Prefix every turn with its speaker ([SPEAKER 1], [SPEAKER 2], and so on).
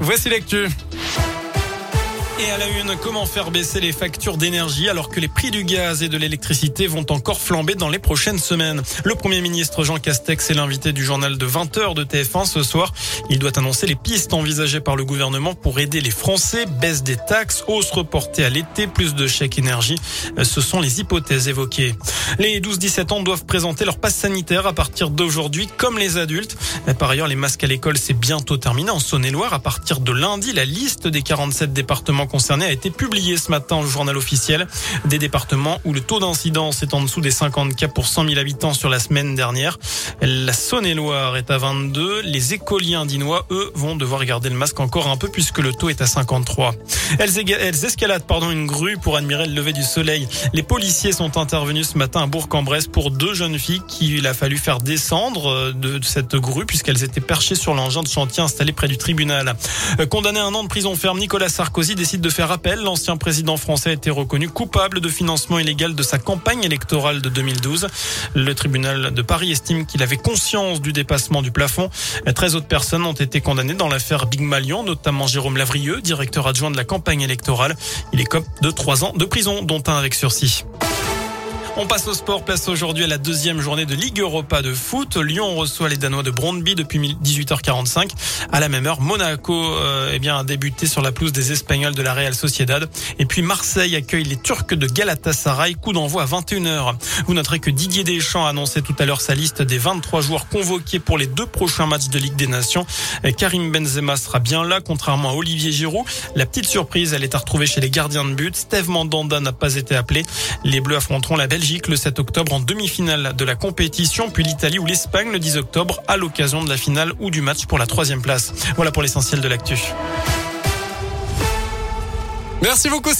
[SPEAKER 1] Voici l'actu.
[SPEAKER 2] Et à la une, comment faire baisser les factures d'énergie alors que les prix du gaz et de l'électricité vont encore flamber dans les prochaines semaines? Le Premier ministre Jean Castex est l'invité du journal de 20h de TF1 ce soir. Il doit annoncer les pistes envisagées par le gouvernement pour aider les Français. Baisse des taxes, hausse reportée à l'été, plus de chèques énergie. Ce sont les hypothèses évoquées. Les 12-17 ans doivent présenter leur passe sanitaire à partir d'aujourd'hui comme les adultes. Par ailleurs, les masques à l'école, c'est bientôt terminé. En Saône-et-Loire, à partir de lundi, la liste des 47 départements concernés a été publié ce matin au journal officiel. Des départements où le taux d'incidence est en dessous des 50 cas pour 100 000 habitants sur la semaine dernière. La Saône-et-Loire est à 22. Les écoliens dinois, eux, vont devoir garder le masque encore un peu puisque le taux est à 53. Elles, elles escaladent pardon, une grue pour admirer le lever du soleil. Les policiers sont intervenus ce matin à Bourg-en-Bresse pour deux jeunes filles qu'il a fallu faire descendre euh, de cette grue puisqu'elles étaient perchées sur l'engin de chantier installé près du tribunal. Euh, condamné à un an de prison ferme, Nicolas Sarkozy décide de faire appel. L'ancien président français a été reconnu coupable de financement illégal de sa campagne électorale de 2012. Le tribunal de Paris estime qu'il avait conscience du dépassement du plafond. 13 autres personnes ont été condamnées dans l'affaire Big Malion, notamment Jérôme Lavrieux, directeur adjoint de la campagne électorale. Il est cop de 3 ans de prison, dont un avec sursis. On passe au sport. Place aujourd'hui à la deuxième journée de Ligue Europa de foot. Lyon reçoit les Danois de Brondby depuis 18h45. À la même heure, Monaco euh, eh bien, a débuté sur la pelouse des Espagnols de la Real Sociedad. Et puis Marseille accueille les Turcs de Galatasaray. Coup d'envoi à 21h. Vous noterez que Didier Deschamps a annoncé tout à l'heure sa liste des 23 joueurs convoqués pour les deux prochains matchs de Ligue des Nations. Karim Benzema sera bien là, contrairement à Olivier Giroud. La petite surprise, elle est à retrouver chez les gardiens de but. Steve Mandanda n'a pas été appelé. Les Bleus affronteront la Le 7 octobre en demi-finale de la compétition, puis l'Italie ou l'Espagne le 10 octobre à l'occasion de la finale ou du match pour la troisième place. Voilà pour l'essentiel de l'actu.
[SPEAKER 1] Merci beaucoup.